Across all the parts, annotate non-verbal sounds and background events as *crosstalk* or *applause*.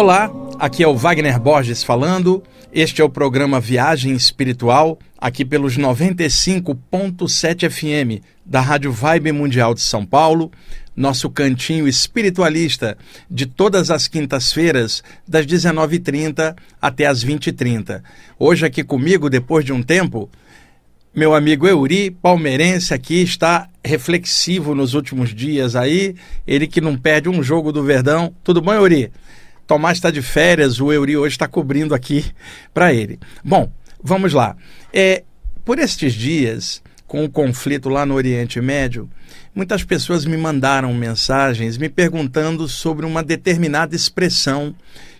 Olá, aqui é o Wagner Borges falando. Este é o programa Viagem Espiritual, aqui pelos 95.7 FM da Rádio Vibe Mundial de São Paulo, nosso cantinho espiritualista de todas as quintas-feiras, das 19h30 até as 20h30. Hoje aqui comigo, depois de um tempo, meu amigo Euri, palmeirense aqui, está reflexivo nos últimos dias aí, ele que não perde um jogo do Verdão. Tudo bom, Euri? Tomás está de férias, o Euri hoje está cobrindo aqui para ele. Bom, vamos lá. É, por estes dias, com o conflito lá no Oriente Médio, muitas pessoas me mandaram mensagens me perguntando sobre uma determinada expressão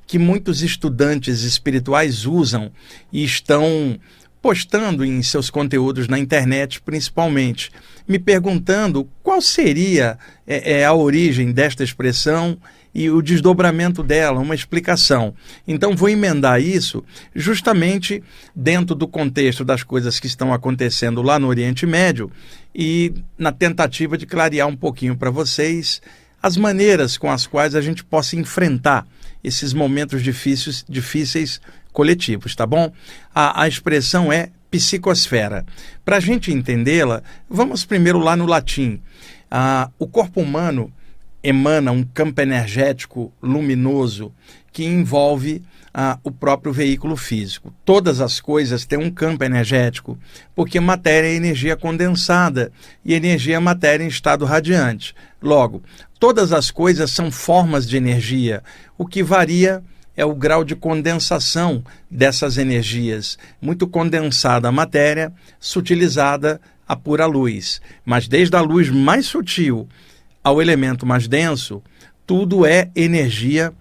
que muitos estudantes espirituais usam e estão postando em seus conteúdos na internet, principalmente, me perguntando qual seria é, é, a origem desta expressão e o desdobramento dela, uma explicação. Então, vou emendar isso justamente dentro do contexto das coisas que estão acontecendo lá no Oriente Médio e na tentativa de clarear um pouquinho para vocês as maneiras com as quais a gente possa enfrentar esses momentos difíceis, difíceis coletivos, tá bom? A, a expressão é psicosfera. Para a gente entendê-la, vamos primeiro lá no latim. Ah, o corpo humano emana um campo energético luminoso que envolve ah, o próprio veículo físico. Todas as coisas têm um campo energético, porque matéria é energia condensada e energia é matéria em estado radiante. Logo, todas as coisas são formas de energia, o que varia é o grau de condensação dessas energias. Muito condensada a matéria, sutilizada a pura luz. Mas desde a luz mais sutil ao elemento mais denso, tudo é energia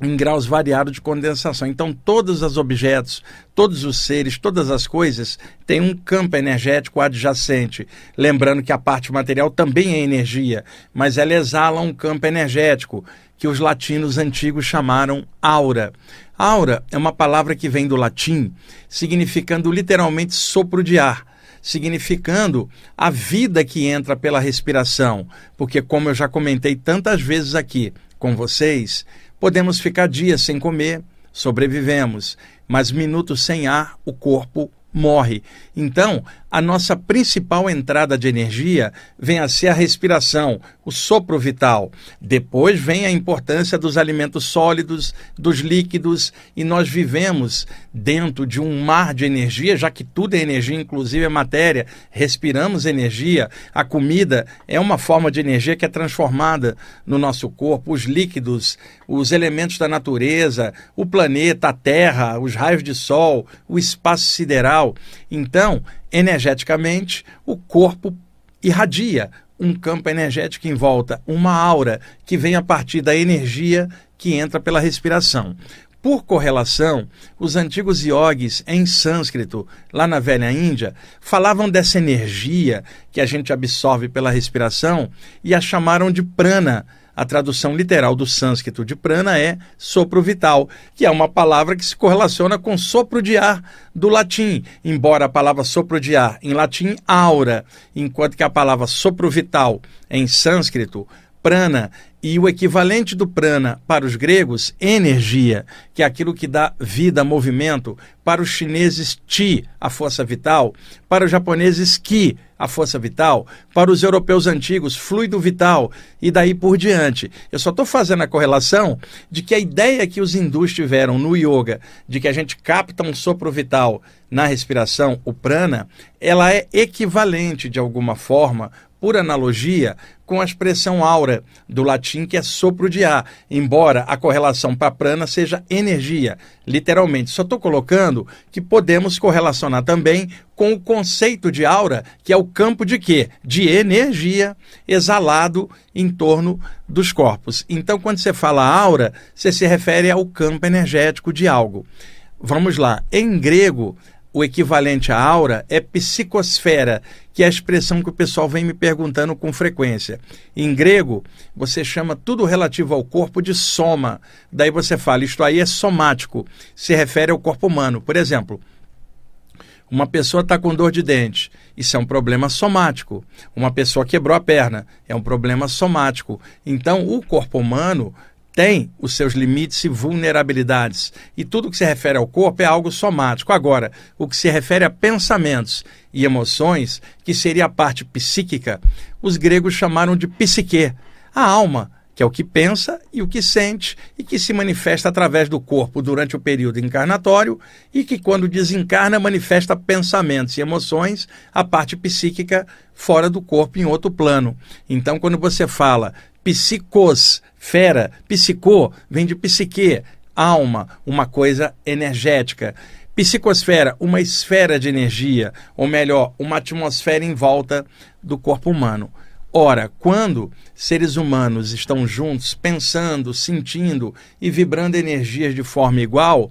em graus variados de condensação. Então, todos os objetos, todos os seres, todas as coisas têm um campo energético adjacente. Lembrando que a parte material também é energia, mas ela exala um campo energético que os latinos antigos chamaram aura. Aura é uma palavra que vem do latim, significando literalmente sopro de ar significando a vida que entra pela respiração, porque, como eu já comentei tantas vezes aqui com vocês, podemos ficar dias sem comer, sobrevivemos, mas minutos sem ar, o corpo morre. Então, a nossa principal entrada de energia vem a ser a respiração, o sopro vital. Depois vem a importância dos alimentos sólidos, dos líquidos, e nós vivemos dentro de um mar de energia, já que tudo é energia, inclusive a matéria. Respiramos energia, a comida é uma forma de energia que é transformada no nosso corpo, os líquidos, os elementos da natureza, o planeta, a Terra, os raios de sol, o espaço sideral. Então, energeticamente, o corpo irradia um campo energético em volta, uma aura que vem a partir da energia que entra pela respiração. Por correlação, os antigos yogis em sânscrito, lá na velha Índia, falavam dessa energia que a gente absorve pela respiração e a chamaram de prana, a tradução literal do sânscrito de prana é sopro vital, que é uma palavra que se correlaciona com sopro de ar do latim, embora a palavra sopro de ar em latim aura, enquanto que a palavra sopro vital em sânscrito prana e o equivalente do prana para os gregos, energia, que é aquilo que dá vida, movimento, para os chineses chi, a força vital, para os japoneses ki, a força vital, para os europeus antigos, fluido vital, e daí por diante. Eu só estou fazendo a correlação de que a ideia que os hindus tiveram no yoga, de que a gente capta um sopro vital na respiração, o prana, ela é equivalente de alguma forma por analogia com a expressão aura, do latim que é sopro de ar, embora a correlação para prana seja energia, literalmente. Só estou colocando que podemos correlacionar também com o conceito de aura, que é o campo de quê? De energia exalado em torno dos corpos. Então, quando você fala aura, você se refere ao campo energético de algo. Vamos lá. Em grego, o equivalente à aura é psicosfera, que é a expressão que o pessoal vem me perguntando com frequência. Em grego, você chama tudo relativo ao corpo de soma. Daí você fala, isto aí é somático, se refere ao corpo humano. Por exemplo, uma pessoa está com dor de dente, isso é um problema somático. Uma pessoa quebrou a perna, é um problema somático. Então, o corpo humano tem os seus limites e vulnerabilidades. E tudo que se refere ao corpo é algo somático. Agora, o que se refere a pensamentos e emoções, que seria a parte psíquica, os gregos chamaram de psique, a alma, que é o que pensa e o que sente e que se manifesta através do corpo durante o período encarnatório e que, quando desencarna, manifesta pensamentos e emoções, a parte psíquica fora do corpo em outro plano. Então, quando você fala psicos, fera, psicô, vem de psique, alma, uma coisa energética. Psicosfera, uma esfera de energia, ou melhor, uma atmosfera em volta do corpo humano. Ora, quando seres humanos estão juntos, pensando, sentindo e vibrando energias de forma igual,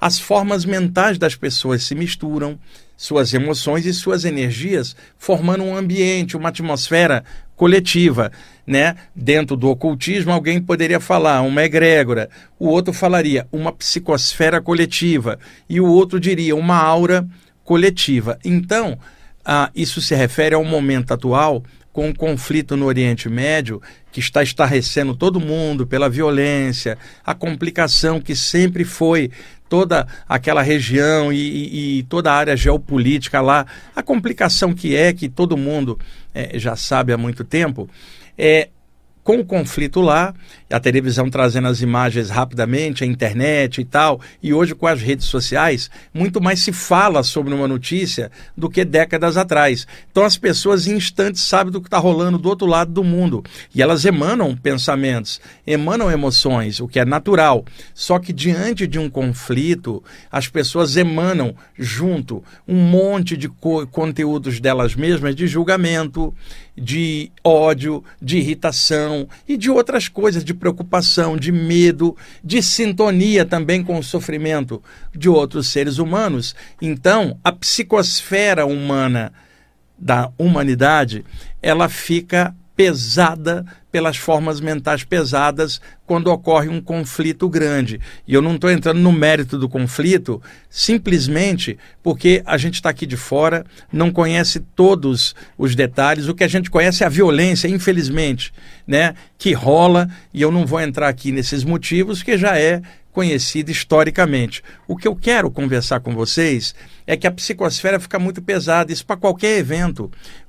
as formas mentais das pessoas se misturam, suas emoções e suas energias, formando um ambiente, uma atmosfera coletiva, né? Dentro do ocultismo, alguém poderia falar uma egrégora, o outro falaria uma psicosfera coletiva e o outro diria uma aura coletiva. Então, ah, isso se refere ao momento atual com o conflito no Oriente Médio, que está estarrecendo todo mundo pela violência, a complicação que sempre foi toda aquela região e, e, toda a área geopolítica lá, a complicação que é, que todo mundo é, já sabe há muito tempo, é, com o conflito lá, a televisão trazendo as imagens rapidamente, a internet e tal, e hoje com as redes sociais, muito mais se fala sobre uma notícia do que décadas atrás. Então as pessoas em instantes sabem do que está rolando do outro lado do mundo e elas emanam pensamentos, emanam emoções, o que é natural. Só que diante de um conflito, as pessoas emanam junto um monte de co conteúdos delas mesmas de julgamento, de ódio, de irritação e de outras coisas, de preocupação, de medo, de sintonia também com o sofrimento de outros seres humanos. Então, a psicosfera humana da humanidade, ela fica pesada pelas formas mentais pesadas quando ocorre um conflito grande. E eu não estou entrando no mérito do conflito simplesmente porque a gente está aqui de fora, não conhece todos os detalhes. O que a gente conhece é a violência, infelizmente, né, que rola. E eu não vou entrar aqui nesses motivos, que já é conhecido historicamente. O que eu quero conversar com vocês é que a psicosfera fica muito pesada, isso para qualquer evento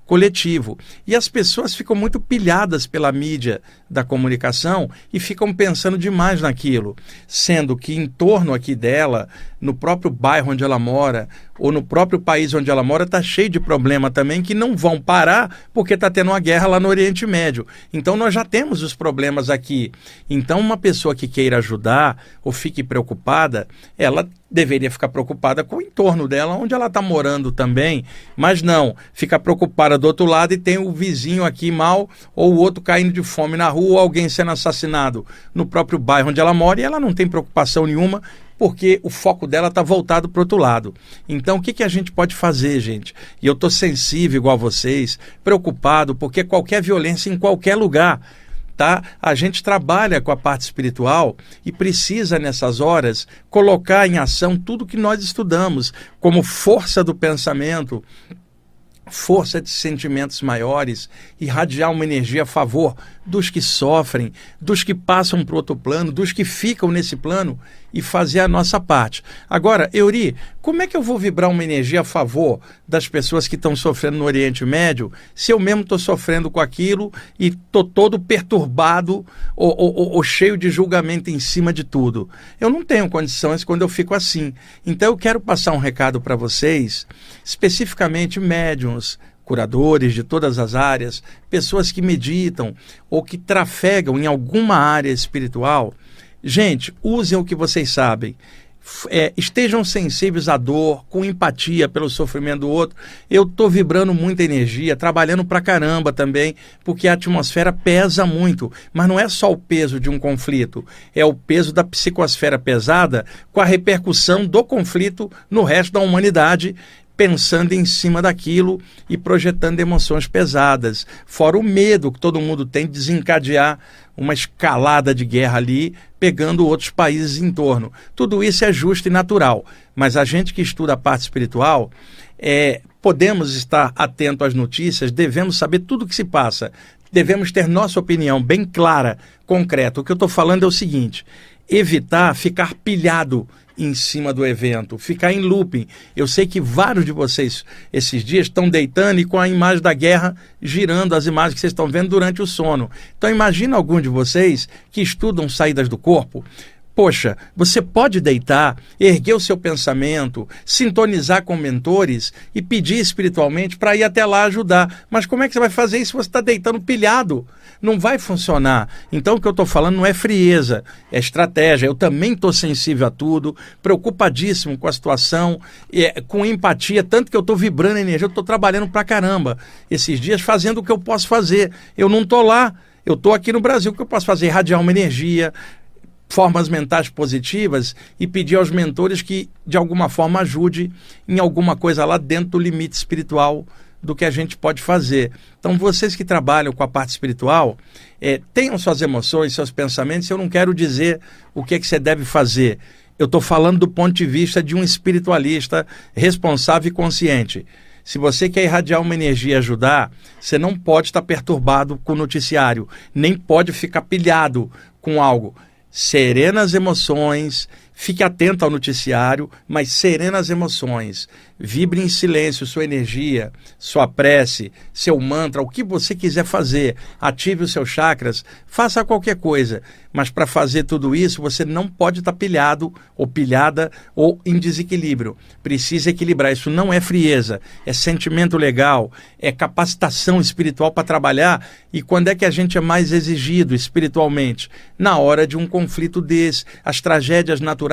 coletivo. E as pessoas ficam muito pilhadas pela mídia da comunicação e ficam pensando demais naquilo, sendo que em torno aqui dela, no próprio bairro onde ela mora, ou no próprio país onde ela mora, está cheio de problema também que não vão parar porque está tendo uma guerra lá no Oriente Médio. Então nós já temos os problemas aqui. Então uma pessoa que queira ajudar ou fique preocupada, ela deveria ficar preocupada com o entorno dela, onde ela está morando também, mas não, fica preocupada do outro lado e tem o vizinho aqui mal, ou o outro caindo de fome na rua, ou alguém sendo assassinado no próprio bairro onde ela mora, e ela não tem preocupação nenhuma, porque o foco dela está voltado para o outro lado. Então, o que, que a gente pode fazer, gente? E eu estou sensível, igual a vocês, preocupado, porque qualquer violência em qualquer lugar tá? A gente trabalha com a parte espiritual e precisa nessas horas colocar em ação tudo que nós estudamos, como força do pensamento, força de sentimentos maiores, irradiar uma energia a favor dos que sofrem, dos que passam para outro plano, dos que ficam nesse plano e fazer a nossa parte. Agora, Euri, como é que eu vou vibrar uma energia a favor das pessoas que estão sofrendo no Oriente Médio se eu mesmo estou sofrendo com aquilo e estou todo perturbado ou, ou, ou, cheio de julgamento em cima de tudo? Eu não tenho condições quando eu fico assim. Então eu quero passar um recado para vocês, especificamente médiums, curadores de todas as áreas, pessoas que meditam ou que trafegam em alguma área espiritual Gente, usem o que vocês sabem. É, estejam sensíveis à dor, com empatia pelo sofrimento do outro. Eu estou vibrando muita energia, trabalhando pra caramba também, porque a atmosfera pesa muito. Mas não é só o peso de um conflito, é o peso da psicosfera pesada com a repercussão do conflito no resto da humanidade pensando em cima daquilo e projetando emoções pesadas. Fora o medo que todo mundo tem de desencadear uma escalada de guerra ali, pegando outros países em torno. Tudo isso é justo e natural, mas a gente que estuda a parte espiritual, é, podemos estar atento às notícias, devemos saber tudo o que se passa, devemos ter nossa opinião bem clara, concreta. O que eu estou falando é o seguinte: evitar ficar pilhado em cima do evento, ficar em looping. Eu sei que vários de vocês esses dias estão deitando e com a imagem da guerra girando as imagens que vocês estão vendo durante o sono. Então imagina algum de vocês que estudam saídas do corpo. Poxa, você pode deitar, erguer o seu pensamento, sintonizar com mentores e pedir espiritualmente para ir até lá ajudar. Mas como é que você vai fazer isso se você está deitando pilhado? Não vai funcionar. Então o que eu estou falando não é frieza, é estratégia. Eu também estou sensível a tudo, preocupadíssimo com a situação, é, com empatia, tanto que eu estou vibrando energia, eu estou trabalhando para caramba esses dias fazendo o que eu posso fazer. Eu não estou lá. Eu estou aqui no Brasil, o que eu posso fazer? Radiar uma energia, formas mentais positivas e pedir aos mentores que, de alguma forma, ajude em alguma coisa lá dentro do limite espiritual do que a gente pode fazer. Então, vocês que trabalham com a parte espiritual, é, tenham suas emoções, seus pensamentos. Eu não quero dizer o que, é que você deve fazer. Eu estou falando do ponto de vista de um espiritualista responsável e consciente. Se você quer irradiar uma energia e ajudar, você não pode estar perturbado com o noticiário, nem pode ficar pilhado com algo serenas emoções, fique atento ao noticiário, mas serenas emoções. Vibre em silêncio sua energia, sua prece, seu mantra, o que você quiser fazer. Ative os seus chakras, faça qualquer coisa. Mas para fazer tudo isso, você não pode estar tá pilhado ou pilhada ou em desequilíbrio. Precisa equilibrar. Isso não é frieza, é sentimento legal, é capacitação espiritual para trabalhar. E quando é que a gente é mais exigido espiritualmente? Na hora de um conflito desse, as tragédias naturais.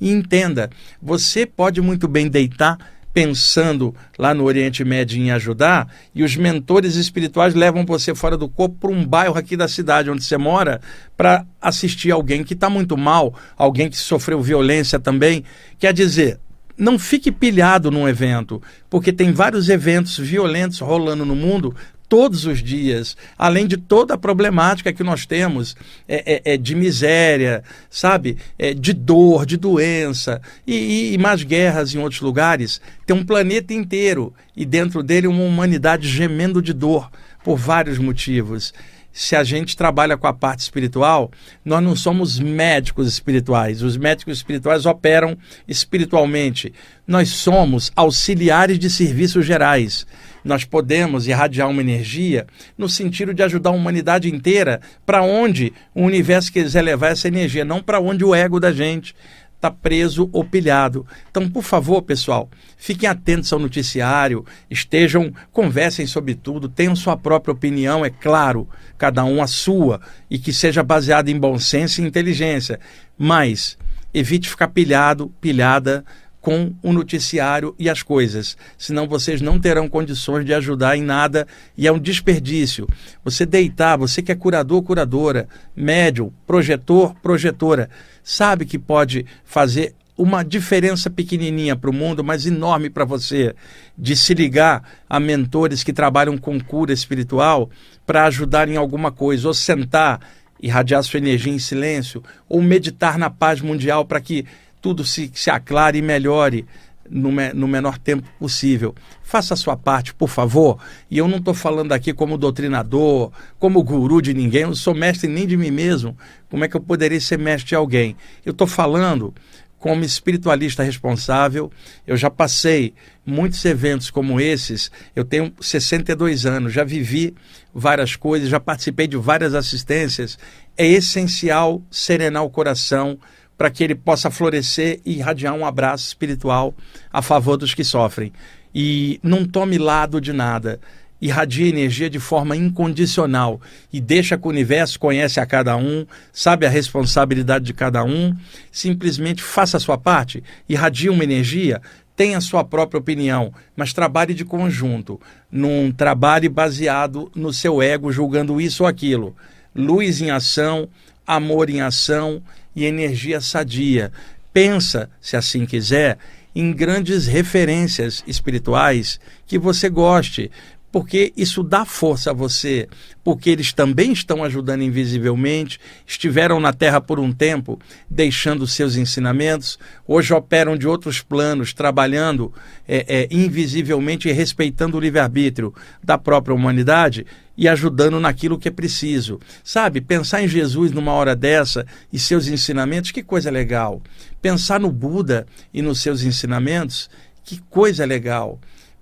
E entenda, você pode muito bem deitar pensando lá no Oriente Médio em ajudar, e os mentores espirituais levam você fora do corpo para um bairro aqui da cidade onde você mora para assistir alguém que está muito mal, alguém que sofreu violência também. Quer dizer, não fique pilhado num evento, porque tem vários eventos violentos rolando no mundo todos os dias, além de toda a problemática que nós temos é, é, é de miséria, sabe, é, de dor, de doença e, e, mais guerras em outros lugares. Tem um planeta inteiro e dentro dele uma humanidade gemendo de dor por vários motivos se a gente trabalha com a parte espiritual, nós não somos médicos espirituais. Os médicos espirituais operam espiritualmente. Nós somos auxiliares de serviços gerais. Nós podemos irradiar uma energia no sentido de ajudar a humanidade inteira para onde o universo quiser levar essa energia, não para onde o ego da gente está preso ou pilhado. Então, por favor, pessoal, fiquem atentos ao noticiário, estejam, conversem sobre tudo, tenham sua própria opinião, é claro, cada um a sua, e que seja baseada em bom senso e inteligência. Mas evite ficar pilhado, pilhada com o noticiário e as coisas, senão vocês não terão condições de ajudar em nada e é um desperdício. Você deitar, você que é curador, curadora, médium, projetor, projetora, sabe que pode fazer uma diferença pequenininha para o mundo, mas enorme para você, de se ligar a mentores que trabalham com cura espiritual para ajudar em alguma coisa, ou sentar, irradiar sua energia em silêncio, ou meditar na paz mundial para que tudo se, se aclare e melhore no, me, no menor tempo possível. Faça a sua parte, por favor. E eu não estou falando aqui como doutrinador, como guru de ninguém, eu não sou mestre nem de mim mesmo. Como é que eu poderia ser mestre de alguém? Eu estou falando como espiritualista responsável. Eu já passei muitos eventos como esses. Eu tenho 62 anos, já vivi várias coisas, já participei de várias assistências. É essencial serenar o coração para que ele possa florescer e irradiar um abraço espiritual a favor dos que sofrem. E não tome lado de nada. Irradia energia de forma incondicional e deixa que o universo conhece a cada um, sabe a responsabilidade de cada um. Simplesmente faça a sua parte, irradie uma energia, tenha a sua própria opinião, mas trabalhe de conjunto, num trabalho baseado no seu ego, julgando isso ou aquilo. Luz em ação, amor em ação e energia sadia. Pensa, se assim quiser, em grandes referências espirituais que você goste. Porque isso dá força a você, porque eles também estão ajudando invisivelmente, estiveram na Terra por um tempo, deixando seus ensinamentos, hoje operam de outros planos, trabalhando é, é, invisivelmente e respeitando o livre-arbítrio da própria humanidade e ajudando naquilo que é preciso. Sabe, pensar em Jesus numa hora dessa e seus ensinamentos, que coisa legal. Pensar no Buda e nos seus ensinamentos, que coisa legal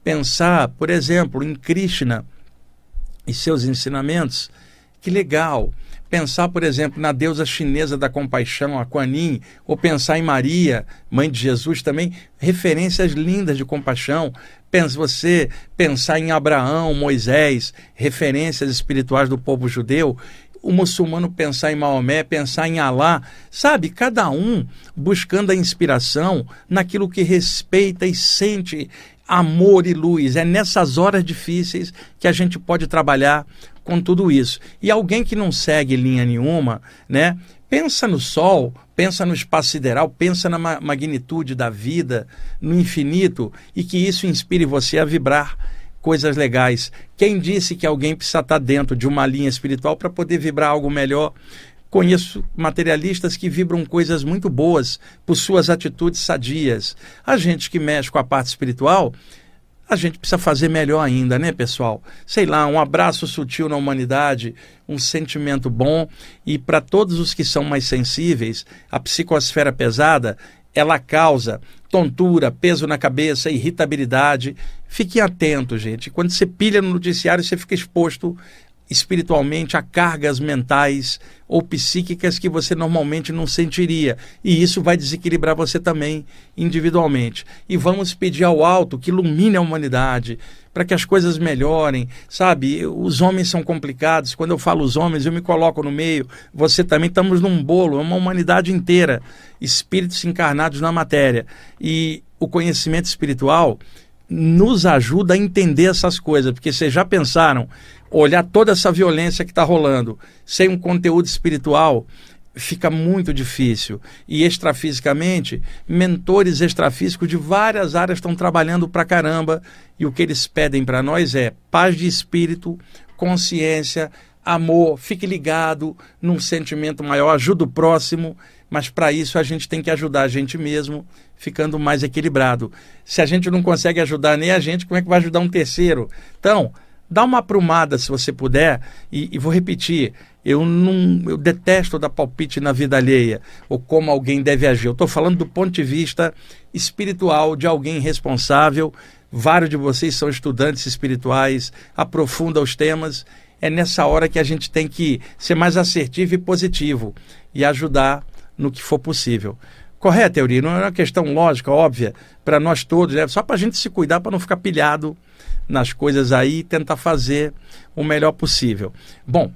pensar, por exemplo, em Krishna e seus ensinamentos, que legal. Pensar, por exemplo, na deusa chinesa da compaixão, a Kuan Yin, ou pensar em Maria, mãe de Jesus também, referências lindas de compaixão. Pensa você pensar em Abraão, Moisés, referências espirituais do povo judeu o muçulmano pensar em Maomé, pensar em Alá, sabe? Cada um buscando a inspiração naquilo que respeita e sente amor e luz. É nessas horas difíceis que a gente pode trabalhar com tudo isso. E alguém que não segue linha nenhuma, né? Pensa no sol, pensa no espaço sideral, pensa na ma magnitude da vida, no infinito, e que isso inspire você a vibrar coisas legais. Quem disse que alguém precisa estar dentro de uma linha espiritual para poder vibrar algo melhor? Conheço materialistas que vibram coisas muito boas por suas atitudes sadias. A gente que mexe com a parte espiritual, a gente precisa fazer melhor ainda, né, pessoal? Sei lá, um abraço sutil na humanidade, um sentimento bom e para todos os que são mais sensíveis, a psicosfera pesada, ela causa tontura, peso na cabeça, irritabilidade. Fiquem atentos, gente. Quando você pilha no noticiário, você fica exposto espiritualmente a cargas mentais ou psíquicas que você normalmente não sentiria. E isso vai desequilibrar você também individualmente. E vamos pedir ao alto que ilumine a humanidade para que as coisas melhorem. Sabe, os homens são complicados. Quando eu falo os homens, eu me coloco no meio. Você também estamos num bolo, é uma humanidade inteira, espíritos encarnados na matéria. E o conhecimento espiritual nos ajuda a entender essas coisas, porque vocês já pensaram olhar toda essa violência que está rolando sem um conteúdo espiritual fica muito difícil. E extrafisicamente, mentores extrafísicos de várias áreas estão trabalhando para caramba e o que eles pedem para nós é paz de espírito, consciência, amor, fique ligado num sentimento maior, ajuda o próximo, mas para isso a gente tem que ajudar a gente mesmo, ficando mais equilibrado. Se a gente não consegue ajudar nem a gente, como é que vai ajudar um terceiro? Então, Dá uma aprumada se você puder, e, e, vou repetir: eu não eu detesto dar palpite na vida alheia ou como alguém deve agir. Eu estou falando do ponto de vista espiritual de alguém responsável. Vários de vocês são estudantes espirituais, aprofunda os temas. É nessa hora que a gente tem que ser mais assertivo e positivo e ajudar no que for possível. Correto, teoria? Não é uma questão lógica, óbvia, para nós todos, é só para a gente se cuidar para não ficar pilhado nas coisas aí e tentar fazer o melhor possível. Bom,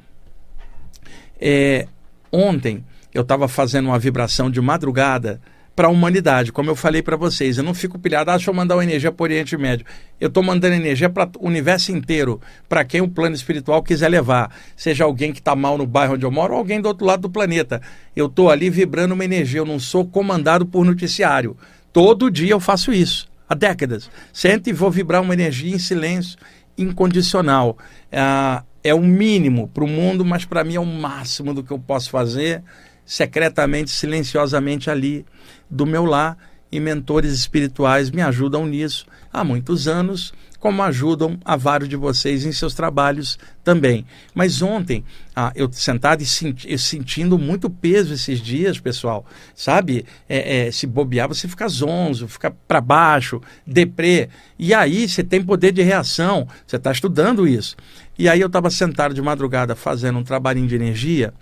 é, ontem eu estava fazendo uma vibração de madrugada para a humanidade, como eu falei para vocês. Eu não fico pilhado, ah, deixa eu mandar uma energia para o Oriente Médio. Eu estou mandando energia para o universo inteiro, para quem o plano espiritual quiser levar. Seja alguém que está mal no bairro onde eu moro ou alguém do outro lado do planeta. Eu estou ali vibrando uma energia, eu não sou comandado por noticiário. Todo dia eu faço isso há décadas. Sente e vou vibrar uma energia em silêncio incondicional. É, é o mínimo para o mundo, mas para mim é o máximo do que eu posso fazer secretamente, silenciosamente ali do meu lar. E mentores espirituais me ajudam nisso há muitos anos como ajudam a vários de vocês em seus trabalhos também. Mas ontem, ah, eu sentado e senti, sentindo muito peso esses dias, pessoal, sabe? É, é, se bobear, você fica zonzo, fica para baixo, deprê. E aí você tem poder de reação, você está estudando isso. E aí eu estava sentado de madrugada fazendo um trabalhinho de energia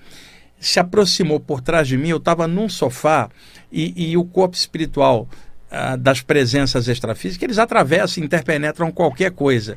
se aproximou por trás de mim, eu estava num sofá e, e, o corpo espiritual das presenças extrafísicas, eles atravessam e interpenetram qualquer coisa.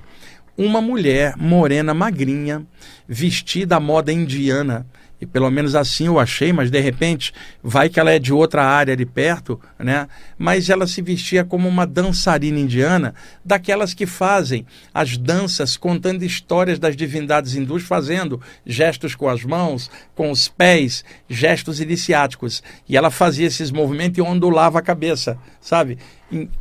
Uma mulher morena, magrinha, vestir da moda indiana e pelo menos assim eu achei, mas de repente vai que ela é de outra área ali perto, né? Mas ela se vestia como uma dançarina indiana, daquelas que fazem as danças contando histórias das divindades hindus, fazendo gestos com as mãos, com os pés, gestos iniciáticos. E ela fazia esses movimentos e ondulava a cabeça, sabe?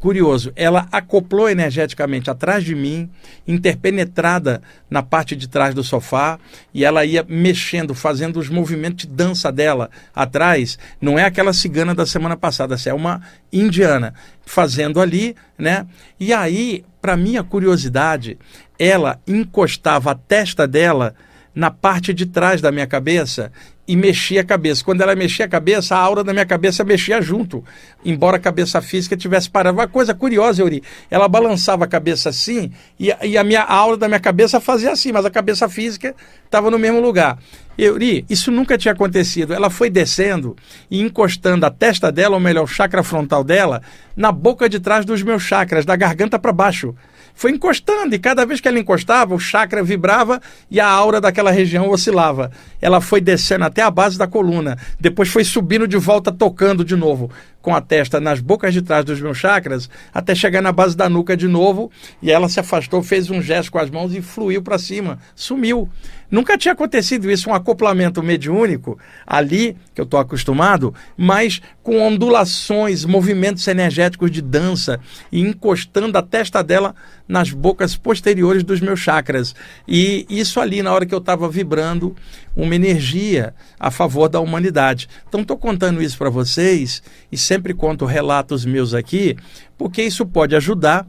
curioso, ela acoplou energeticamente atrás de mim, interpenetrada na parte de trás do sofá, e ela ia mexendo, fazendo os movimentos de dança dela atrás. Não é aquela cigana da semana passada, é uma indiana fazendo ali, né? E aí, para minha curiosidade, ela encostava a testa dela na parte de trás da minha cabeça e mexia a cabeça. Quando ela mexia a cabeça, a aura da minha cabeça mexia junto, embora a cabeça física tivesse parado. Uma coisa curiosa, Euri, ela balançava a cabeça assim e, e a minha a aura da minha cabeça fazia assim, mas a cabeça física estava no mesmo lugar. Euri, isso nunca tinha acontecido. Ela foi descendo e encostando a testa dela, ou melhor, o chakra frontal dela, na boca de trás dos meus chakras, da garganta para baixo foi encostando, e cada vez que ela encostava, o chakra vibrava e a aura daquela região oscilava. Ela foi descendo até a base da coluna, depois foi subindo de volta, tocando de novo com a testa nas bocas de trás dos meus chakras, até chegar na base da nuca de novo, e ela se afastou, fez um gesto com as mãos e fluiu para cima, sumiu. Nunca tinha acontecido isso, um acoplamento mediúnico ali, que eu estou acostumado, mas com ondulações, movimentos energéticos de dança e encostando a testa dela nas bocas posteriores dos meus chakras. E isso ali, na hora que eu estava vibrando, uma energia a favor da humanidade. Então, estou contando isso para vocês e sempre conto relatos meus aqui, porque isso pode ajudar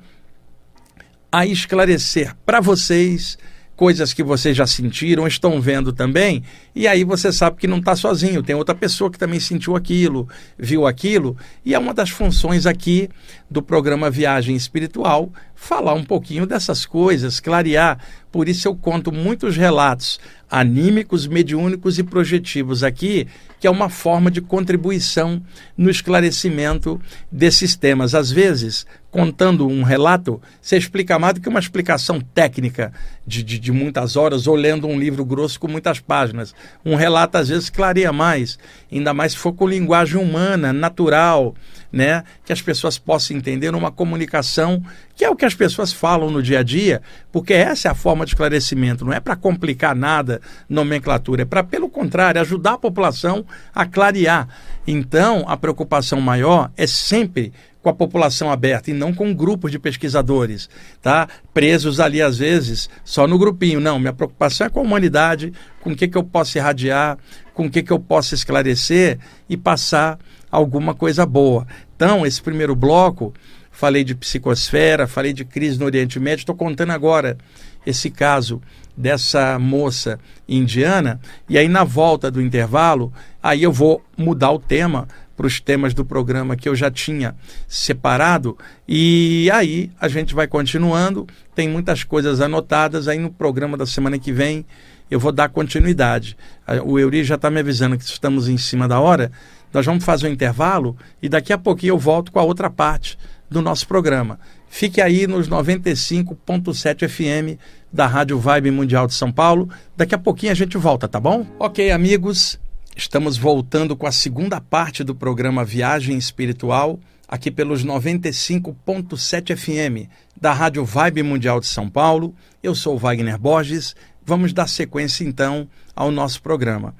a esclarecer para vocês coisas que vocês já sentiram, estão vendo também, e aí você sabe que não está sozinho, tem outra pessoa que também sentiu aquilo, viu aquilo, e é uma das funções aqui do programa Viagem Espiritual falar um pouquinho dessas coisas, clarear. Por isso eu conto muitos relatos anímicos, mediúnicos e projetivos aqui, que é uma forma de contribuição no esclarecimento desses temas. Às vezes, contando um relato, você explica mais do que uma explicação técnica de, de, de muitas horas ou lendo um livro grosso com muitas páginas. Um relato, às vezes, clareia mais, ainda mais se for com linguagem humana, natural, né? que as pessoas possam entender numa comunicação que é o que as pessoas falam no dia a dia, porque essa é a forma de esclarecimento, não é para complicar nada, nomenclatura, é para, pelo contrário, ajudar a população a clarear. Então, a preocupação maior é sempre com a população aberta e não com grupos de pesquisadores, tá? Presos ali às vezes só no grupinho. Não, minha preocupação é com a humanidade, com o que, que eu posso irradiar, com o que, que eu posso esclarecer e passar alguma coisa boa. Então, esse primeiro bloco, falei de psicosfera, falei de crise no Oriente Médio, estou contando agora esse caso dessa moça indiana, e aí na volta do intervalo, aí eu vou mudar o tema para os temas do programa que eu já tinha separado, e aí a gente vai continuando, tem muitas coisas anotadas, aí no programa da semana que vem eu vou dar continuidade. O Euri já está me avisando que estamos em cima da hora, nós vamos fazer um intervalo e daqui a pouquinho eu volto com a outra parte do nosso programa. Fique aí nos 95.7 FM da Rádio Vibe Mundial de São Paulo. Daqui a pouquinho a gente volta, tá bom? Ok, amigos, estamos voltando com a segunda parte do programa Viagem Espiritual, aqui pelos 95.7 FM da Rádio Vibe Mundial de São Paulo. Eu sou Wagner Borges. Vamos dar sequência então ao nosso programa.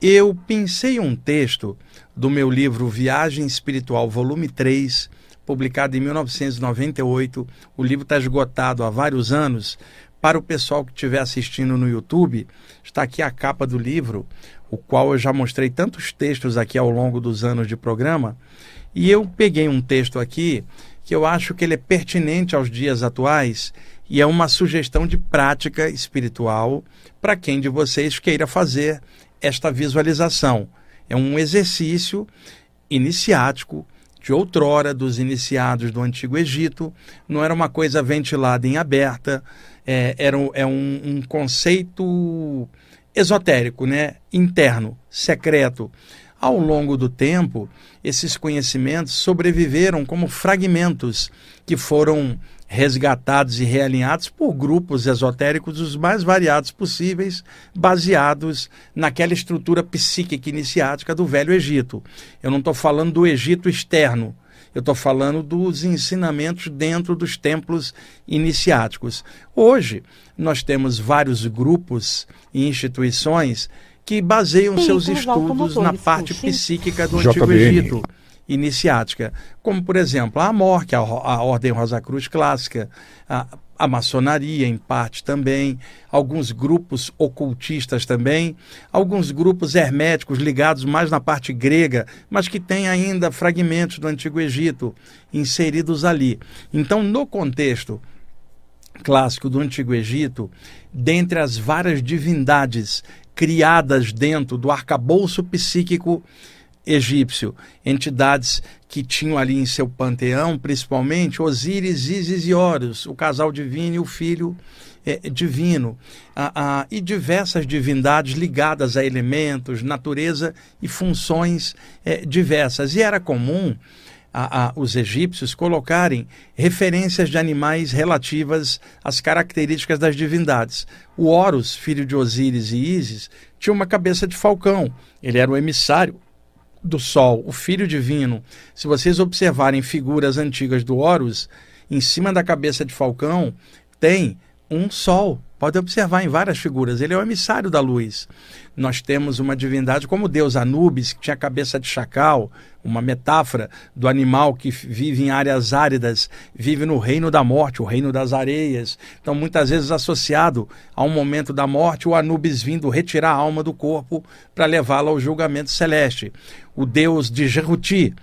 Eu pensei um texto do meu livro Viagem Espiritual, volume 3, publicado em 1998. O livro está esgotado há vários anos. Para o pessoal que estiver assistindo no YouTube, está aqui a capa do livro, o qual eu já mostrei tantos textos aqui ao longo dos anos de programa. E eu peguei um texto aqui que eu acho que ele é pertinente aos dias atuais e é uma sugestão de prática espiritual para quem de vocês queira fazer esta visualização. É um exercício iniciático de outrora dos iniciados do Antigo Egito, não era uma coisa ventilada em aberta, é, era é um, um conceito esotérico, né? interno, secreto, Ao longo do tempo, esses conhecimentos sobreviveram como fragmentos que foram resgatados e realinhados por grupos esotéricos os mais variados possíveis, baseados naquela estrutura psíquica iniciática do Velho Egito. Eu não estou falando do Egito externo, eu estou falando dos ensinamentos dentro dos templos iniciáticos. Hoje, nós temos vários grupos e instituições que baseiam Sim, seus estudos na parte psíquica do JBN. Antigo Egito iniciática, como por exemplo a Amor, que é a, a Ordem Rosa Cruz clássica, a, a maçonaria em parte também, alguns grupos ocultistas também, alguns grupos herméticos ligados mais na parte grega, mas que têm ainda fragmentos do Antigo Egito inseridos ali. Então, no contexto clássico do Antigo Egito, dentre as várias divindades criadas dentro do arcabouço psíquico egípcio, entidades que tinham ali em seu panteão, principalmente Osíris, Isis e Horus, o casal divino e o filho é, divino, ah, ah, e diversas divindades ligadas a elementos, natureza e funções é, diversas. E era comum a, a, os egípcios colocarem referências de animais relativas às características das divindades. O Horus, filho de Osíris e Ísis, tinha uma cabeça de falcão. Ele era o emissário do Sol, o Filho Divino, se vocês observarem figuras antigas do Horus, em cima da cabeça de Falcão tem um Sol. Pode observar em várias figuras. Ele é o emissário da luz. Nós temos uma divindade como Deus Anubis, que tinha cabeça de chacal, uma metáfora do animal que vive em áreas áridas, vive no reino da morte, o reino das areias. Então, muitas vezes associado a um momento da morte, o Anubis vindo retirar a alma do corpo para levá-la ao julgamento celeste. O deus de Jeruti,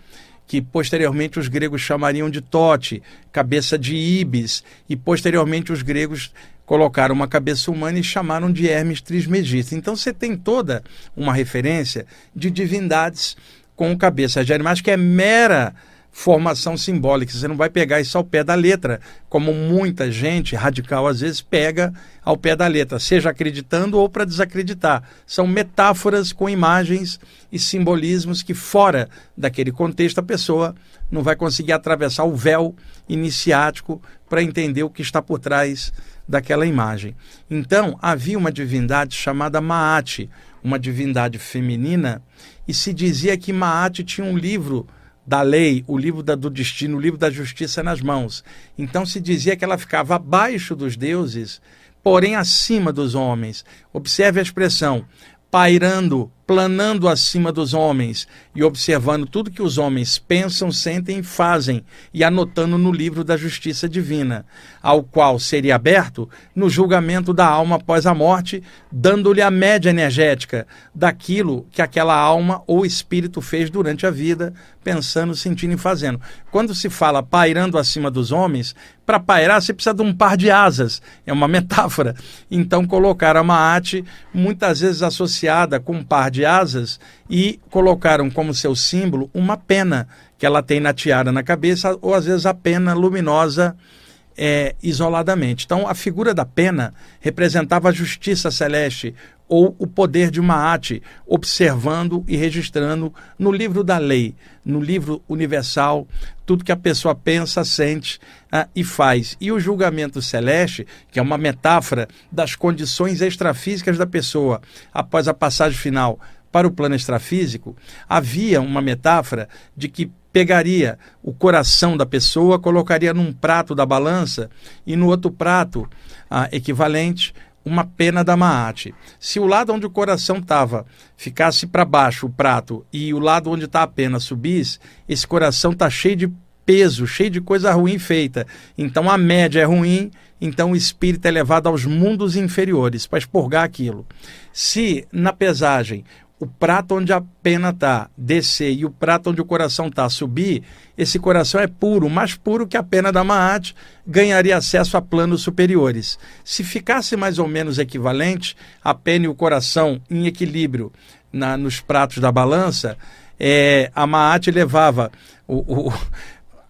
que posteriormente os gregos chamariam de Tote, cabeça de Ibis, e posteriormente os gregos colocaram uma cabeça humana e chamaram de Hermes Trismegisto. Então você tem toda uma referência de divindades com cabeça de animais que é mera formação simbólica. Você não vai pegar isso ao pé da letra, como muita gente radical às vezes pega ao pé da letra, seja acreditando ou para desacreditar. São metáforas com imagens e simbolismos que, fora daquele contexto, a pessoa não vai conseguir atravessar o véu iniciático para entender o que está por trás daquela imagem. Então, havia uma divindade chamada Maat, uma divindade feminina, e se dizia que Maat tinha um livro da lei, o livro da, do destino, o livro da justiça nas mãos. Então se dizia que ela ficava abaixo dos deuses, porém acima dos homens. Observe a expressão: pairando, planando acima dos homens e observando tudo que os homens pensam, sentem e fazem e anotando no livro da justiça divina, ao qual seria aberto no julgamento da alma após a morte, dando-lhe a média energética daquilo que aquela alma ou espírito fez durante a vida, pensando, sentindo e fazendo. Quando se fala pairando acima dos homens, para pairar você precisa de um par de asas, é uma *laughs* metáfora. Então colocaram a Maat muitas vezes associada com um par de de asas e colocaram como seu símbolo uma pena que ela tem na tiara na cabeça, ou às vezes a pena luminosa é, isoladamente. Então, a figura da pena representava a justiça celeste ou o poder de Maat, observando e registrando no livro da lei, no livro universal, tudo que a pessoa pensa, sente ah, e faz. E o julgamento celeste, que é uma metáfora das condições extrafísicas da pessoa após a passagem final para o plano extrafísico, havia uma metáfora de que pegaria o coração da pessoa, colocaria num prato da balança e no outro prato ah, equivalente uma pena da Maat. Se o lado onde o coração estava ficasse para baixo o prato e o lado onde está a pena subisse, esse coração está cheio de peso, cheio de coisa ruim feita. Então a média é ruim, então o espírito é levado aos mundos inferiores para expurgar aquilo. Se na pesagem o prato onde a pena está descer e o prato onde o coração está subir, esse coração é puro, mais puro que a pena da Maat, ganharia acesso a planos superiores. Se ficasse mais ou menos equivalente, a pena e o coração em equilíbrio na, nos pratos da balança, é, a Maat levava o, o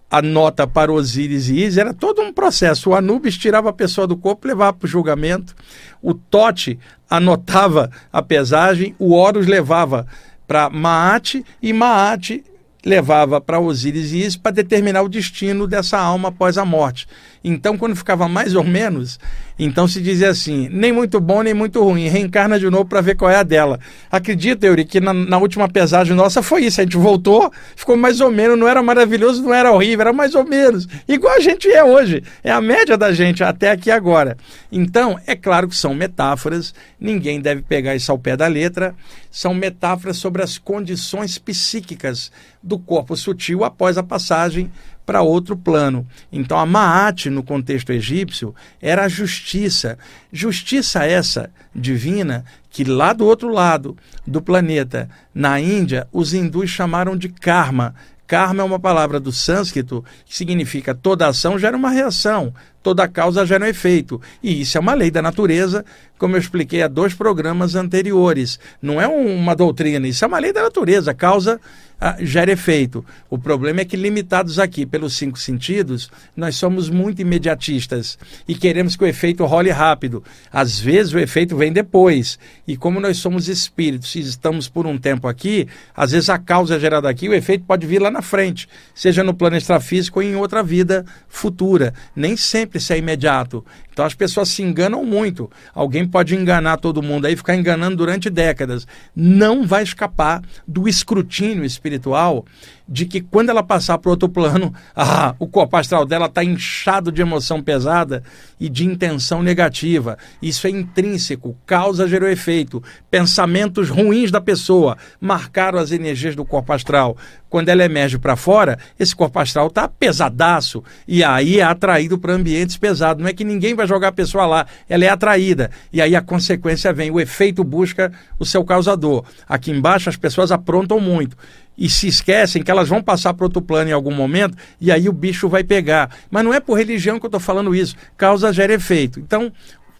a nota para Osíris e Isis, era todo um processo. O Anubis tirava a pessoa do corpo levava para o julgamento. O Tote anotava a pesagem, o Horus levava para Maat e Maat levava para Osíris e Isis para determinar o destino dessa alma após a morte. Então, quando ficava mais ou menos, então se dizia assim: nem muito bom, nem muito ruim, reencarna de novo para ver qual é a dela. Acredita, Yuri, que na, na, última pesagem nossa foi isso. A gente voltou, ficou mais ou menos, não era maravilhoso, não era horrível, era mais ou menos. Igual a gente é hoje. É a média da gente até aqui agora. Então, é claro que são metáforas, ninguém deve pegar isso ao pé da letra. São metáforas sobre as condições psíquicas do corpo sutil após a passagem para outro plano. Então a Maat, no contexto egípcio, era a justiça. Justiça essa divina que lá do outro lado do planeta, na Índia, os hindus chamaram de karma. Karma é uma palavra do sânscrito que significa toda ação gera uma reação, toda causa gera um efeito. E isso é uma lei da natureza, como eu expliquei há dois programas anteriores. Não é uma doutrina, isso é uma lei da natureza. Causa ah, gera efeito. O problema é que, limitados aqui pelos cinco sentidos, nós somos muito imediatistas e queremos que o efeito role rápido. Às vezes o efeito vem depois. E como nós somos espíritos e estamos por um tempo aqui, às vezes a causa é gerada aqui, o efeito pode vir lá na frente, seja no plano extrafísico ou em outra vida futura. Nem sempre isso é imediato. Então as pessoas se enganam muito. Alguém pode enganar todo mundo aí, ficar enganando durante décadas. Não vai escapar do escrutínio espiritual de que quando ela passar para outro plano, *laughs* ah, o corpo astral dela está inchado de emoção pesada e de intenção negativa. Isso é intrínseco, causa gerou efeito. Pensamentos ruins da pessoa marcaram as energias do corpo astral. Quando ela emerge para fora, esse corpo astral está pesadaço e aí é atraído para ambientes pesados. Não é que ninguém vai jogar a pessoa lá, ela é atraída. E aí a consequência vem, o efeito busca o seu causador. Aqui embaixo as pessoas aprontam muito e se esquecem que elas vão passar para outro plano em algum momento e aí o bicho vai pegar. Mas não é por religião que eu estou falando isso. Causa gera efeito. Então,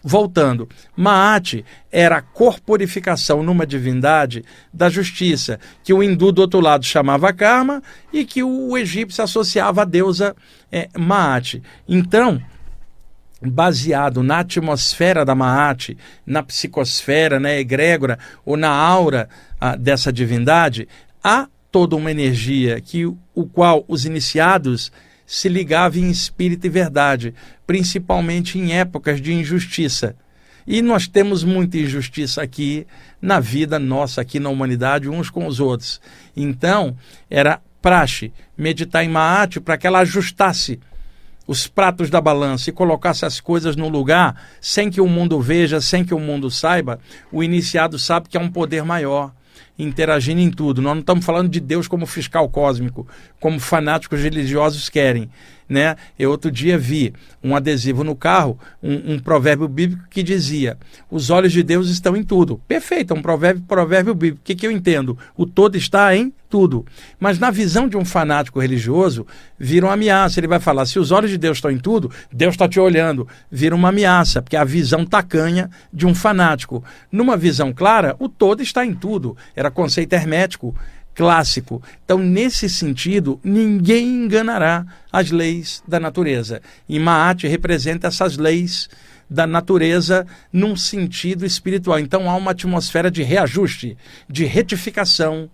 voltando, Maat era a corporificação numa divindade da justiça, que o hindu do outro lado chamava Karma e que o egípcio associava à deusa é, Maat. Então, baseado na atmosfera da Maat, na psicosfera, na egrégora ou na aura ah, dessa divindade, há toda uma energia que o qual os iniciados se ligavam em espírito e verdade, principalmente em épocas de injustiça. E nós temos muita injustiça aqui na vida nossa, aqui na humanidade, uns com os outros. Então, era praxe meditar em Maat para que ela ajustasse os pratos da balança e colocasse as coisas no lugar, sem que o mundo veja, sem que o mundo saiba, o iniciado sabe que é um poder maior interagindo em tudo. Nós não estamos falando de Deus como fiscal cósmico, como fanáticos religiosos querem. Né? Eu outro dia vi um adesivo no carro, um, um, provérbio bíblico que dizia: os olhos de Deus estão em tudo. Perfeito, é um provérbio, provérbio bíblico. O que, que eu entendo? O todo está em tudo. Mas na visão de um fanático religioso, vira uma ameaça. Ele vai falar: se os olhos de Deus estão em tudo, Deus está te olhando. Vira uma ameaça, porque é a visão tacanha de um fanático. Numa visão clara, o todo está em tudo. Era conceito hermético clássico. Então, nesse sentido, ninguém enganará as leis da natureza. E Maat representa essas leis da natureza num sentido espiritual. Então, há uma atmosfera de reajuste, de retificação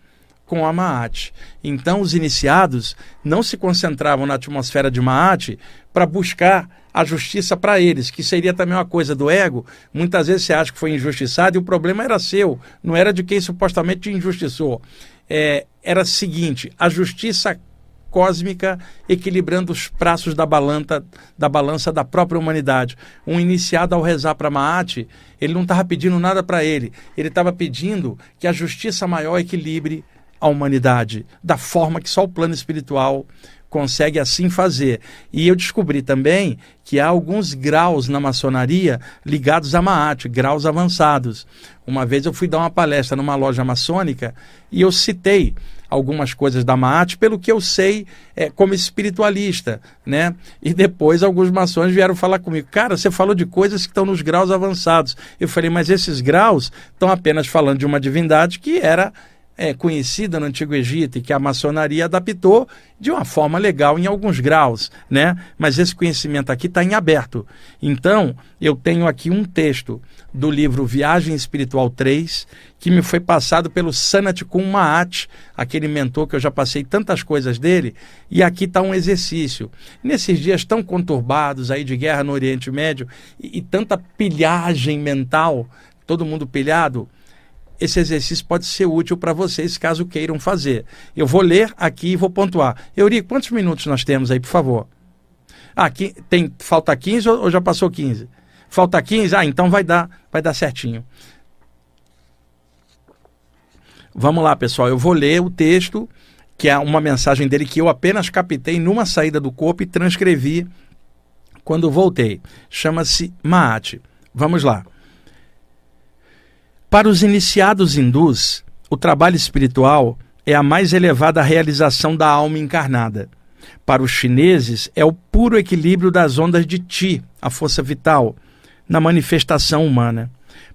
com a Maat. Então, os iniciados não se concentravam na atmosfera de Maat para buscar a justiça para eles, que seria também uma coisa do ego. Muitas vezes você acha que foi injustiçado e o problema era seu, não era de quem supostamente te injustiçou é, era o seguinte: a justiça cósmica equilibrando os praços da balança, da balança da própria humanidade. Um iniciado ao rezar para Maat, ele não estava pedindo nada para ele, ele estava pedindo que a justiça maior equilibre a humanidade da forma que só o plano espiritual consegue assim fazer. E eu descobri também que há alguns graus na maçonaria ligados a Maat, graus avançados. Uma vez eu fui dar uma palestra numa loja maçônica e eu citei algumas coisas da Maat pelo que eu sei é, como espiritualista, né? E depois alguns maçons vieram falar comigo, cara, você falou de coisas que estão nos graus avançados. Eu falei, mas esses graus estão apenas falando de uma divindade que era é, conhecida no Antigo Egito e que a maçonaria adaptou de uma forma legal em alguns graus, né? Mas esse conhecimento aqui está em aberto. Então, eu tenho aqui um texto do livro Viagem Espiritual 3, que me foi passado pelo Sanat Kun Maat, aquele mentor que eu já passei tantas coisas dele, e aqui está um exercício. Nesses dias tão conturbados aí de guerra no Oriente Médio e, e tanta pilhagem mental, todo mundo pilhado, esse exercício pode ser útil para vocês caso queiram fazer. Eu vou ler aqui e vou pontuar. Euri, quantos minutos nós temos aí, por favor? Ah, aqui tem falta 15 ou, ou já passou 15? Falta 15? Ah, então vai dar, vai dar certinho. Vamos lá, pessoal. Eu vou ler o texto, que é uma mensagem dele que eu apenas captei numa saída do corpo e transcrevi quando voltei. Chama-se Maat. Vamos lá. Para os iniciados hindus, o trabalho espiritual é a mais elevada realização da alma encarnada. Para os chineses, é o puro equilíbrio das ondas de Ti, a força vital, na manifestação humana.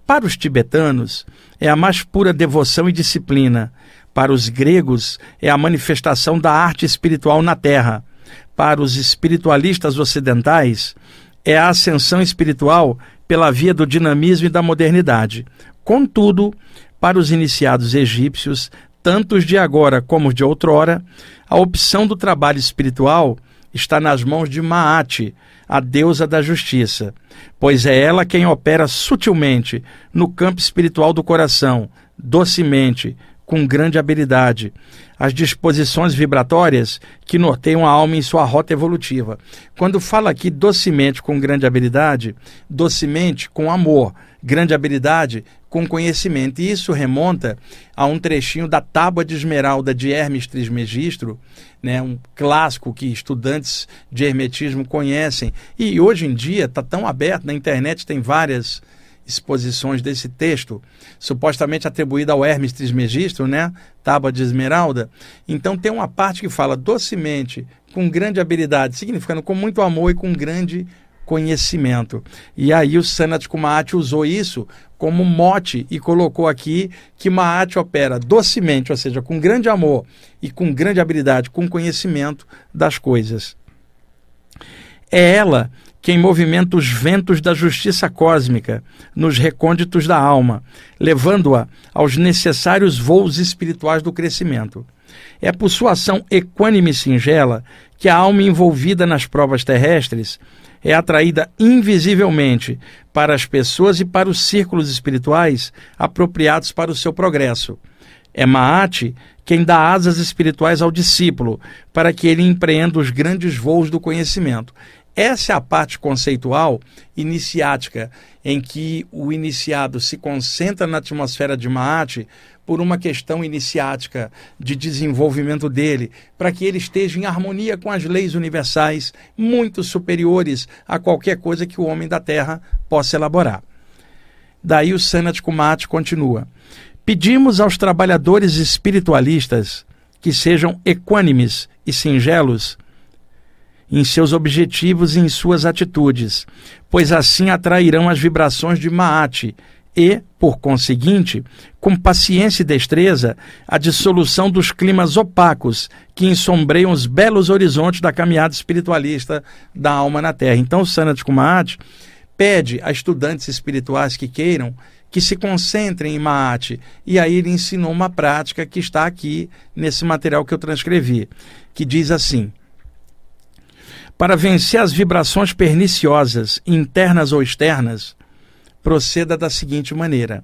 Para os tibetanos, é a mais pura devoção e disciplina. Para os gregos, é a manifestação da arte espiritual na Terra. Para os espiritualistas ocidentais, é a ascensão espiritual pela via do dinamismo e da modernidade. Contudo, para os iniciados egípcios, tanto os de agora como os de outrora, a opção do trabalho espiritual está nas mãos de Maat, a deusa da justiça, pois é ela quem opera sutilmente no campo espiritual do coração, docemente, com grande habilidade, as disposições vibratórias que norteiam a alma em sua rota evolutiva. Quando fala aqui docemente com grande habilidade, docemente com amor, grande habilidade com conhecimento. E isso remonta a um trechinho da Tábua de Esmeralda de Hermes Trismegistro, né, um clássico que estudantes de hermetismo conhecem. E hoje em dia está tão aberto, na internet tem várias exposições desse texto, supostamente atribuída ao Hermes Trismegisto, né? Tábua de Esmeralda. Então tem uma parte que fala docemente, com grande habilidade, significando com muito amor e com grande conhecimento. E aí o Sanat Kumati usou isso como mote e colocou aqui que Maat opera docemente, ou seja, com grande amor e com grande habilidade, com conhecimento das coisas. É ela quem movimenta os ventos da justiça cósmica nos recônditos da alma, levando-a aos necessários voos espirituais do crescimento. É por sua ação equânime e singela que a alma envolvida nas provas terrestres é atraída invisivelmente para as pessoas e para os círculos espirituais apropriados para o seu progresso. É Maat quem dá asas espirituais ao discípulo para que ele empreenda os grandes voos do conhecimento. Essa é a parte conceitual iniciática, em que o iniciado se concentra na atmosfera de Maat por uma questão iniciática de desenvolvimento dele, para que ele esteja em harmonia com as leis universais, muito superiores a qualquer coisa que o homem da Terra possa elaborar. Daí o Sanat Kumat continua. Pedimos aos trabalhadores espiritualistas que sejam equânimes e singelos em seus objetivos e em suas atitudes, pois assim atrairão as vibrações de Maat e, por conseguinte, com paciência e destreza, a dissolução dos climas opacos que ensombreiam os belos horizontes da caminhada espiritualista da alma na Terra. Então, Sanat Kumaat pede a estudantes espirituais que queiram que se concentrem em Maat. E aí ele ensinou uma prática que está aqui nesse material que eu transcrevi, que diz assim: para vencer as vibrações perniciosas, internas ou externas, proceda da seguinte maneira: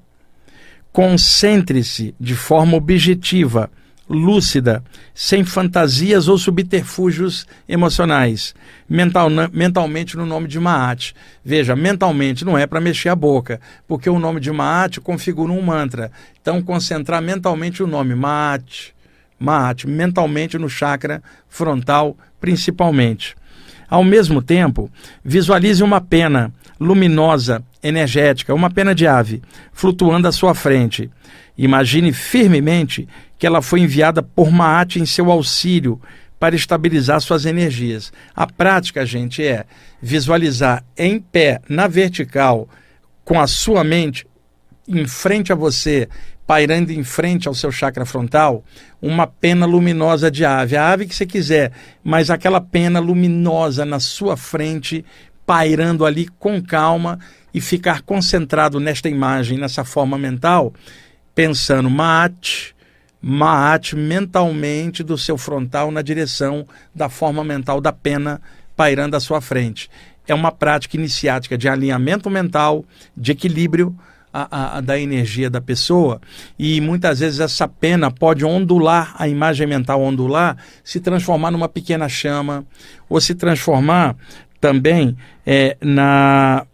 concentre-se de forma objetiva, lúcida, sem fantasias ou subterfúgios emocionais, mental, mentalmente no nome de Maat. Veja, mentalmente não é para mexer a boca, porque o nome de Maat configura um mantra. Então, concentrar mentalmente o nome Maat, Maat, mentalmente no chakra frontal, principalmente. Ao mesmo tempo, visualize uma pena luminosa, energética, uma pena de ave, flutuando à sua frente. Imagine firmemente que ela foi enviada por Maat em seu auxílio para estabilizar suas energias. A prática, gente, é visualizar em pé, na vertical, com a sua mente em frente a você, pairando em frente ao seu chakra frontal, uma pena luminosa de ave, a ave que você quiser, mas aquela pena luminosa na sua frente, pairando ali com calma e ficar concentrado nesta imagem, nessa forma mental, pensando Maat, Maat mentalmente do seu frontal na direção da forma mental da pena pairando à sua frente. É uma prática iniciática de alinhamento mental, de equilíbrio, a, a, da energia da pessoa e muitas vezes essa pena pode ondular, a imagem mental ondular, se transformar numa pequena chama ou se transformar também é, na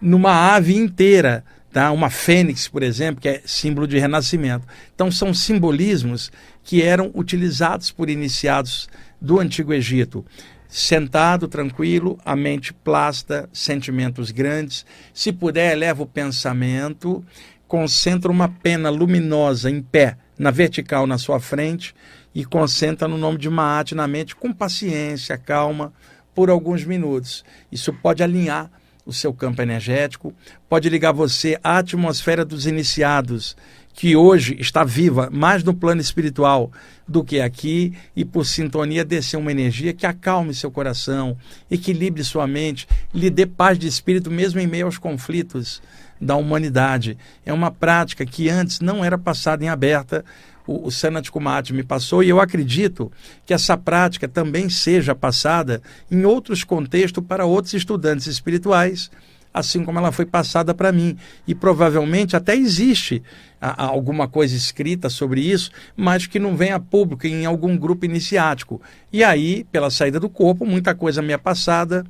numa ave inteira, tá? uma fênix, por exemplo, que é símbolo de renascimento. Então são simbolismos que eram utilizados por iniciados do Antigo Egito sentado, tranquilo, a mente plasta, sentimentos grandes. Se puder, eleva o pensamento, concentra uma pena luminosa em pé, na vertical na sua frente, e concentra no nome de Maat na mente com paciência, calma, por alguns minutos. Isso pode alinhar o seu campo energético, pode ligar você à atmosfera dos iniciados que hoje está viva mais no plano espiritual do que aqui e por sintonia descer uma energia que acalme seu coração, equilibre sua mente, lhe dê paz de espírito mesmo em meio aos conflitos da humanidade. É uma prática que antes não era passada em aberta. O, o Sanat Kumati me passou e eu acredito que essa prática também seja passada em outros contextos para outros estudantes espirituais assim como ela foi passada para mim. E provavelmente até existe a, a alguma coisa escrita sobre isso, mas que não vem a público em algum grupo iniciático. E aí, pela saída do corpo, muita coisa me é passada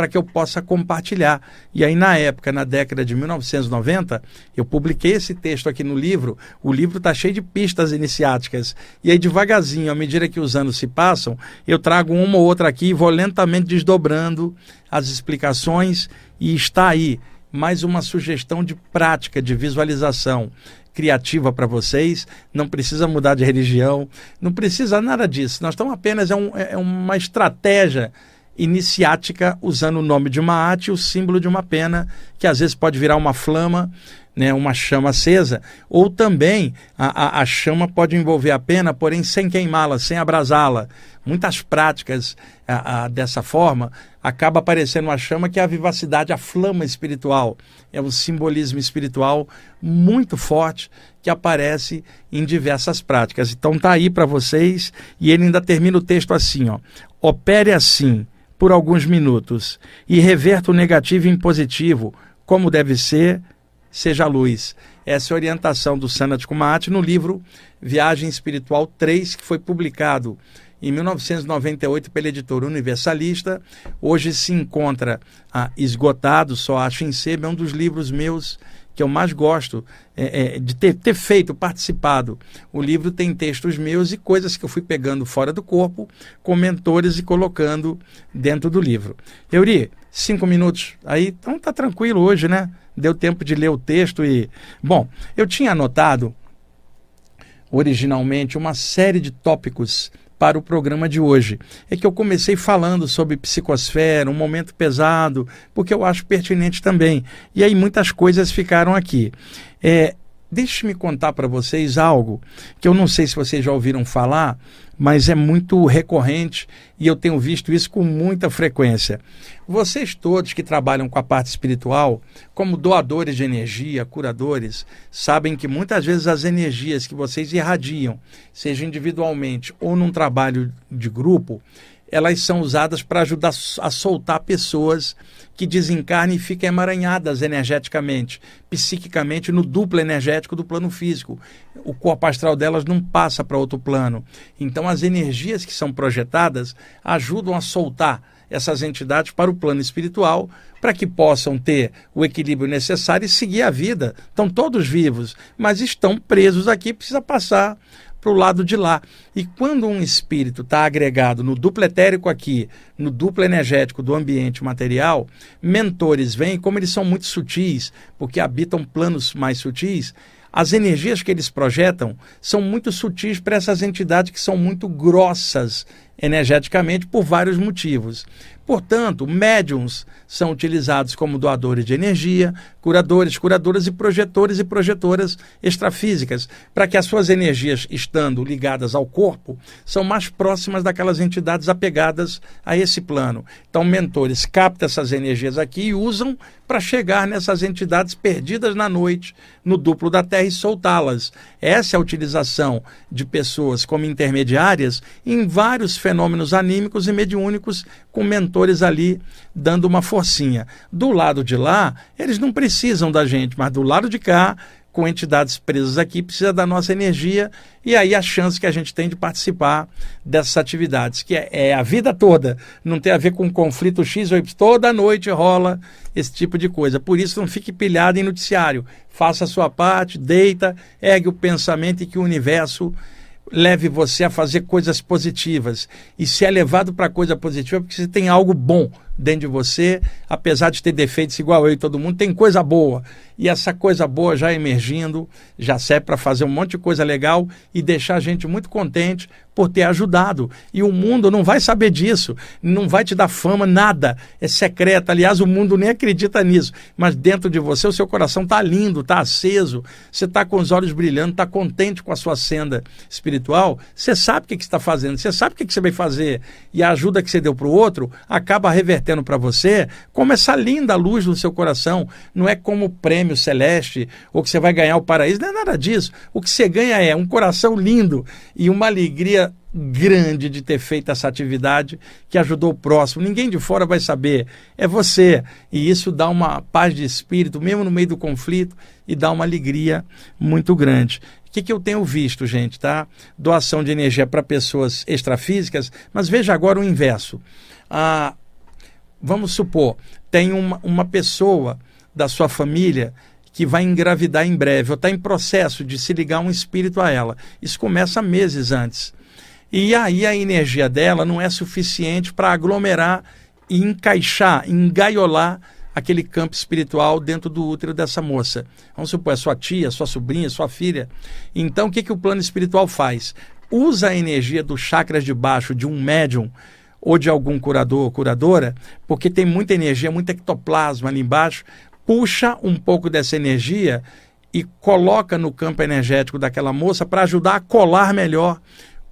para que eu possa compartilhar. E aí, na época, na década de 1990, eu publiquei esse texto aqui no livro. O livro está cheio de pistas iniciáticas. E aí, devagarzinho, à medida que os anos se passam, eu trago uma ou outra aqui e vou lentamente desdobrando as explicações. E está aí mais uma sugestão de prática, de visualização criativa para vocês, não precisa mudar de religião, não precisa nada disso. Nós estamos apenas é, um, é uma estratégia iniciática usando o nome de uma arte e o símbolo de uma pena, que às vezes pode virar uma flama, né, uma chama acesa, ou também a, a, a chama pode envolver a pena, porém sem queimá-la, sem abrasá-la. Muitas práticas a, dessa forma acaba aparecendo uma chama que é a vivacidade, a flama espiritual. É um simbolismo espiritual muito forte que aparece em diversas práticas. Então tá aí para vocês e ele ainda termina o texto assim, ó. Opere assim por alguns minutos e reverta o negativo em positivo, como deve ser, seja luz. Essa é a orientação do Sanat Kumati no livro Viagem Espiritual 3, que foi publicado em 1998 pela editora Universalista. Hoje se encontra ah, esgotado, só acho em sebo, é um dos livros meus que eu mais gosto é, é, de ter, ter, feito, participado. O livro tem textos meus e coisas que eu fui pegando fora do corpo, com mentores e colocando dentro do livro. Euri, cinco minutos aí, então tá tranquilo hoje, né? Deu tempo de ler o texto e. Bom, eu tinha anotado originalmente uma série de tópicos para o programa de hoje. É que eu comecei falando sobre psicosfera, um momento pesado, porque eu acho pertinente também. E aí muitas coisas ficaram aqui. É, Deixe-me contar para vocês algo que eu não sei se vocês já ouviram falar, mas é muito recorrente e eu tenho visto isso com muita frequência. Vocês todos que trabalham com a parte espiritual, como doadores de energia, curadores, sabem que muitas vezes as energias que vocês irradiam, seja individualmente ou num trabalho de grupo, elas são usadas para ajudar a soltar pessoas que desencarnem e fiquem emaranhadas energeticamente, psiquicamente, no duplo energético do plano físico. O corpo astral delas não passa para outro plano. Então, as energias que são projetadas ajudam a soltar essas entidades para o plano espiritual, para que possam ter o equilíbrio necessário e seguir a vida. Estão todos vivos, mas estão presos aqui, precisa passar para o lado de lá. E quando um espírito está agregado no duplo etérico aqui, no duplo energético do ambiente material, mentores vêm, como eles são muito sutis, porque habitam planos mais sutis, as energias que eles projetam são muito sutis para essas entidades que são muito grossas energeticamente por vários motivos. Portanto, médiums são utilizados como doadores de energia, curadores, curadoras e projetores e projetoras extrafísicas, para que as suas energias, estando ligadas ao corpo, são mais próximas daquelas entidades apegadas a esse plano. Então, mentores captam essas energias aqui e usam para chegar nessas entidades perdidas na noite, no duplo da Terra e soltá-las. Essa é a utilização de pessoas como intermediárias em vários fenômenos anímicos e mediúnicos, com mentores ali dando uma forcinha. Do lado de lá, eles não precisam da gente, mas do lado de cá, com entidades presas aqui, precisa da nossa energia e aí a chance que a gente tem de participar dessas atividades, que é, é, a vida toda, não tem a ver com conflito X ou Y, toda noite rola esse tipo de coisa. Por isso não fique pilhado em noticiário, faça a sua parte, deita, ergue o pensamento e que o universo leve você a fazer coisas positivas. E se é levado para coisa positiva, é porque você tem algo bom dentro de você, apesar de ter defeitos igual eu e todo mundo, tem coisa boa. E essa coisa boa já emergindo, já serve para fazer um monte de coisa legal e deixar a gente muito contente por ter ajudado. E o mundo não vai saber disso, não vai te dar fama, nada. É secreto. Aliás, o mundo nem acredita nisso. Mas dentro de você, o seu coração está lindo, está aceso, você está com os olhos brilhando, está contente com a sua senda espiritual. Você sabe o que, está fazendo, você sabe o que, que você vai fazer. E a ajuda que você deu para o outro acaba revertendo para você, como essa linda luz no seu coração. Não é como prêmio celeste ou que você vai ganhar o paraíso, não é nada disso. O que você ganha é um coração lindo e uma alegria grande de ter feito essa atividade que ajudou o próximo. Ninguém de fora vai saber, é você. E isso dá uma paz de espírito, mesmo no meio do conflito, e dá uma alegria muito grande. O que, que eu tenho visto, gente, tá? Doação de energia para pessoas extrafísicas, mas veja agora o inverso. Ah, vamos supor, tem uma, uma pessoa da sua família que vai engravidar em breve, ou está em processo de se ligar um espírito a ela. Isso começa meses antes. E aí a energia dela não é suficiente para aglomerar e encaixar, engaiolar aquele campo espiritual dentro do útero dessa moça. Vamos supor, é sua tia, sua sobrinha, sua filha. Então, o que, que o plano espiritual faz? Usa a energia dos chakras de baixo de um médium ou de algum curador ou curadora, porque tem muita energia, muito ectoplasma ali embaixo, puxa um pouco dessa energia e coloca no campo energético daquela moça para ajudar a colar melhor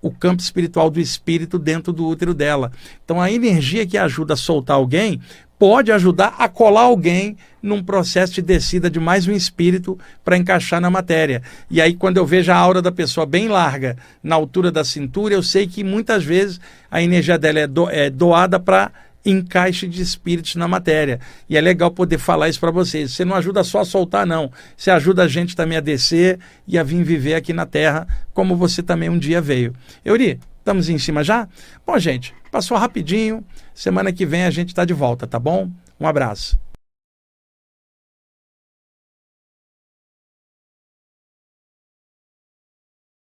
o campo espiritual do espírito dentro do útero dela. Então a energia que ajuda a soltar alguém pode ajudar a colar alguém num processo de descida de mais um espírito para encaixar na matéria. E aí, quando eu vejo a aura da pessoa bem larga, na altura da cintura, eu sei que muitas vezes a energia dela é, do, é doada para encaixe de espíritos na matéria. E é legal poder falar isso para vocês. Você não ajuda só a soltar, não. Você ajuda a gente também a descer e a vir viver aqui na Terra, como você também um dia veio. Euri, estamos em cima já? Bom, gente, passou rapidinho. Semana que vem a gente está de volta, tá bom? Um abraço.